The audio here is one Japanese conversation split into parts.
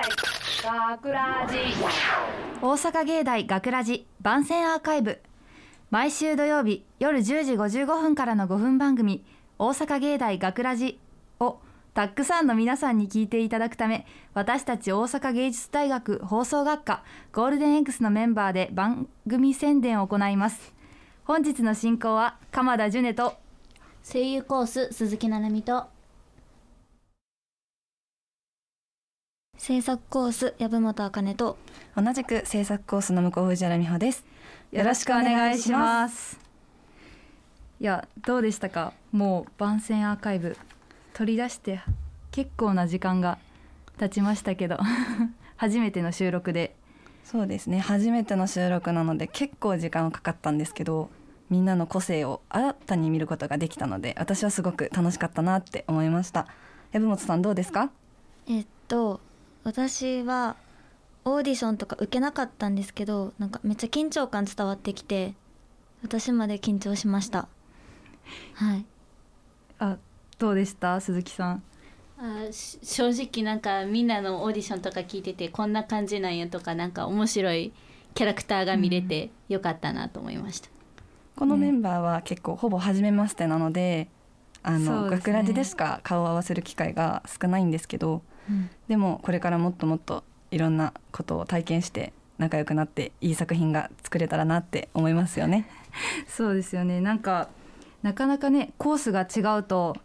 学ラジ。大阪芸大学ラジ番宣アーカイブ。毎週土曜日夜10時55分からの5分番組「大阪芸大学ラジをたくさんの皆さんに聞いていただくため私たち大阪芸術大学放送学科ゴールデン X のメンバーで番組宣伝を行います。本日の進行は鎌田ジュネと声優コース鈴木奈々美と制作コース籔本茜と。同じく制作コースの向こう藤原美穂です。よろしくお願いします。いやどうでしたか？もう番宣アーカイブ取り出して結構な時間が経ちましたけど 初めての収録で。そうですね。初めての収録なので結構時間はかかったんですけどみんなの個性を新たに見ることができたので私はすごく楽しかったなって思いました。籔本さんどうですか？えっと私はオーディションとか受けなかったんですけどなんかめっちゃ緊張感伝わってきて私まで緊張しました。はい。あどうでした？鈴木さん。あし正直なんかみんなのオーディションとか聞いててこんな感じなんやとかなんか面白いキャラクターが見れてよかったなと思いました、このメンバーは結構ほぼ初めましてなのであのですね。学ラジでしか？顔を合わせる機会が少ないんですけど、うんでもこれからもっともっといろんなことを体験して仲良くなっていい作品が作れたらなって思いますよね。そうですよね。なんかなかなかねコースが違うと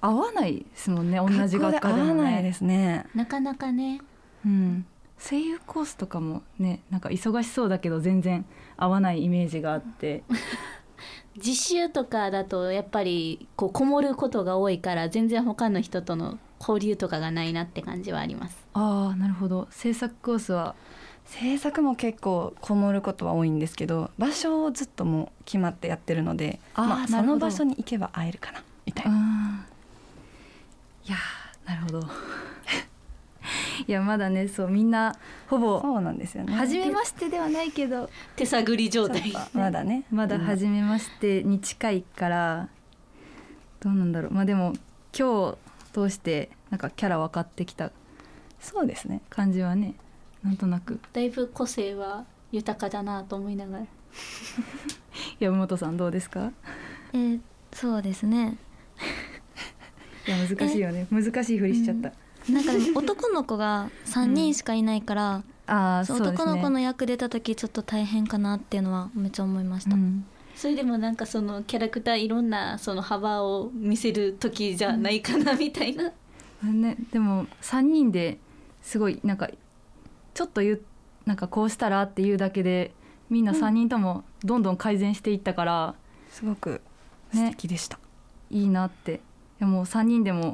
合わないですもんね。同じ学科でもね。わないですね。なかなかね。うん、声優コースとかもねなんか忙しそうだけど全然合わないイメージがあって。実習とかだとやっぱりこうこもることが多いから全然他の人との交流とかがないなって感じはあります。ああなるほど。制作コースは？制作も結構こもることは多いんですけど場所をずっともう決まってやってるのであーまあ、その場所に行けば会えるかなみたいな。いやーなるほど。いやまだねそうみんなほぼそうなんですよね。初めましてではないけど手探り状態。まだね。まだうん初めましてに近いからどうなんだろう。まあでも今日通してなんかキャラ分かってきた？そうですね。感じはねなんとなく。だいぶ個性は豊かだなと思いながら。山本さんどうですか？えーそうですね。いや難しいよね。難しいふりしちゃった、なんかでも男の子が3人しかいないから、そうああそうですね。男の子の役出た時ちょっと大変かなっていうのはめっちゃ思いました、うんそれでもなんかそのキャラクターいろんなその幅を見せる時じゃないかなみたいな、ね、でも3人ですごいなんかちょっと言うなんかこうしたらっていうだけでみんな3人ともどんどん改善していったから、すごく素敵でした。いいなって。いやもう3人でも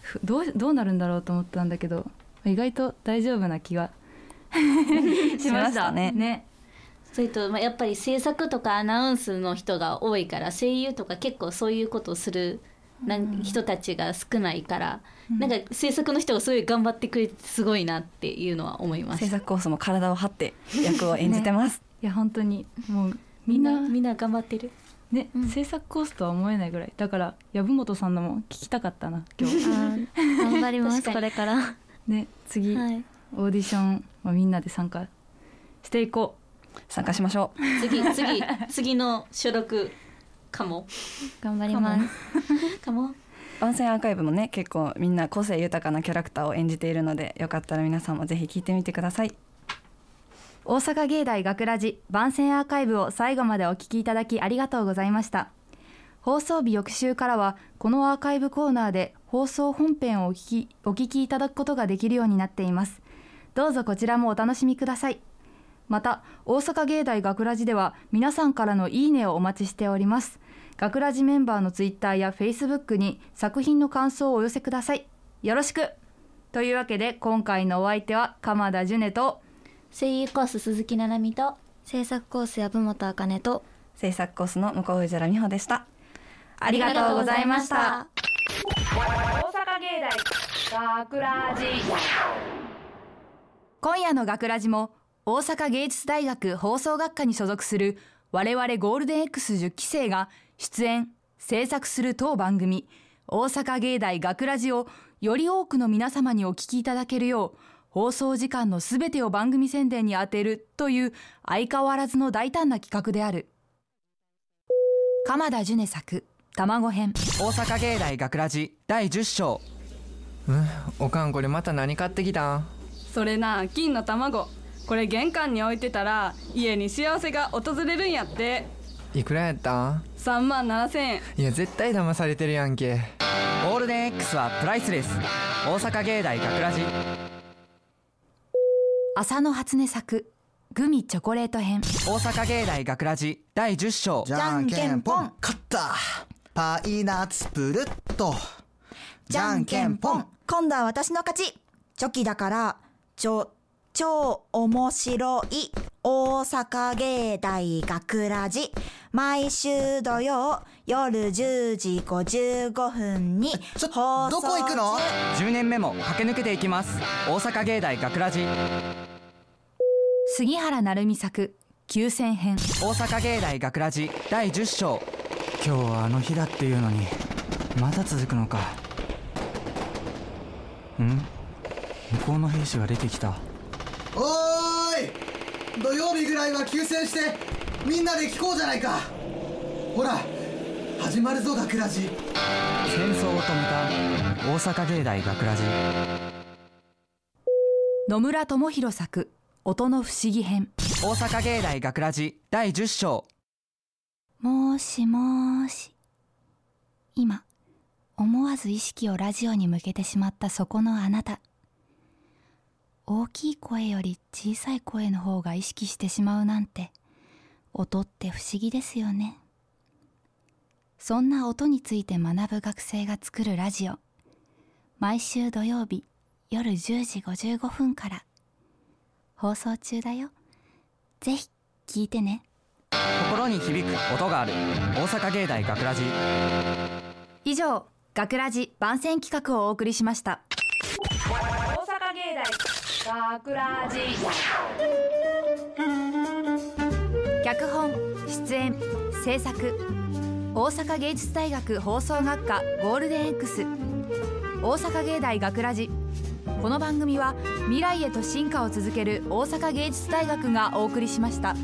ふどうどうなるんだろうと思ったんだけど意外と大丈夫な気が しましたね。ねそれとまあやっぱり制作とかアナウンスの人が多いから声優とか結構そういうことをするなん人たちが少ないから、なんか制作の人がすごい頑張ってくれてすごいなっていうのは思います。制作コースも体を張って役を演じてます。いや本当にもうみみんんななみんな頑張ってる。ね、うん。制作コースとは思えないぐらい。だから籔本さんのも聞きたかったな 今日。頑張ります。これから。は ね次、い。オーディションはみんなで参加していこ参加しましょう。次次次の収録かも。頑張ります。かも。番宣アーカイブもね結構みんな個性豊かなキャラクターを演じているのでよかったら皆さんもぜひ聞いてみてください。大阪芸大学ラジ番宣アーカイブを最後までお聞きいただきありがとうございました。放送日翌週からはこのアーカイブコーナーで放送本編をお聞きお聞きいただくことができるようになっています。どうぞこちらもお楽しみくださいまた大阪芸大学ラジでは皆さんからのいいねをお待ちしております学ラジメンバーのツイッターやフェイスブックに作品の感想をお寄せくださいよろしくというわけで今回のお相手は鎌田ジュネと声優コース鈴木奈々美と制作コース籔本茜と制作コースの向こう藤原美穂でした。ありがとうございました。大阪芸大学ラジ今夜の学ラジも大阪芸術大学放送学科に所属する我々ゴールデン X10 期生が出演制作する当番組大阪芸大学ラジをより多くの皆様にお聞きいただけるよう放送時間のすべてを番組宣伝に充てるという相変わらずの大胆な企画である。鎌田樹音作卵編。大阪芸大学ラジ第10章。うんおかんこれまた何買ってきたん？それな金の卵これ玄関に置いてたら家に幸せが訪れるんやって。いくらやった？ん3万7千円。いや絶対騙されてるやんけ。ゴールデン X はプライスレス大阪芸大学ラジ。浅野初音作グミチョコレート編。大阪芸大学ラジ。第10章。じゃんけんぽん。勝った。パイナッツプルッとじゃんけんぽん。今度は私の勝ち。チョキだからちょ超面白い大阪芸大学ラジ。毎週土曜夜10時55分にちょ放送どこ行くの？10年目も駆け抜けていきます。大阪芸大学ラジ。杉原成美作急戦編。大阪芸大学ラジ。第10章。今日はあの日だっていうのにまだ続くのか。ん？向こうの兵士が出てきたおーい。土曜日ぐらいは休戦してみんなで聞こうじゃないか。ほら始まるぞ学ラジ戦争を止めた大阪芸大学ラジ野村智弘作音の不思議編。大阪芸大学ラジ第10章。もーしもーし。今思わず意識をラジオに向けてしまったそこのあなた大きい声より小さい声の方が意識してしまうなんて音って不思議ですよね。そんな音について学ぶ学生が作るラジオ。毎週土曜日夜10時55分から。放送中だよ。ぜひ聞いてね。心に響く音がある。大阪芸大学ラジ。以上学ラジ番宣企画をお送りしました。大阪芸大学ラジ脚本出演制作大阪芸術大学放送学科ゴールデン X 大阪芸大学ラジ。この番組は未来へと進化を続ける大阪芸術大学がお送りしました。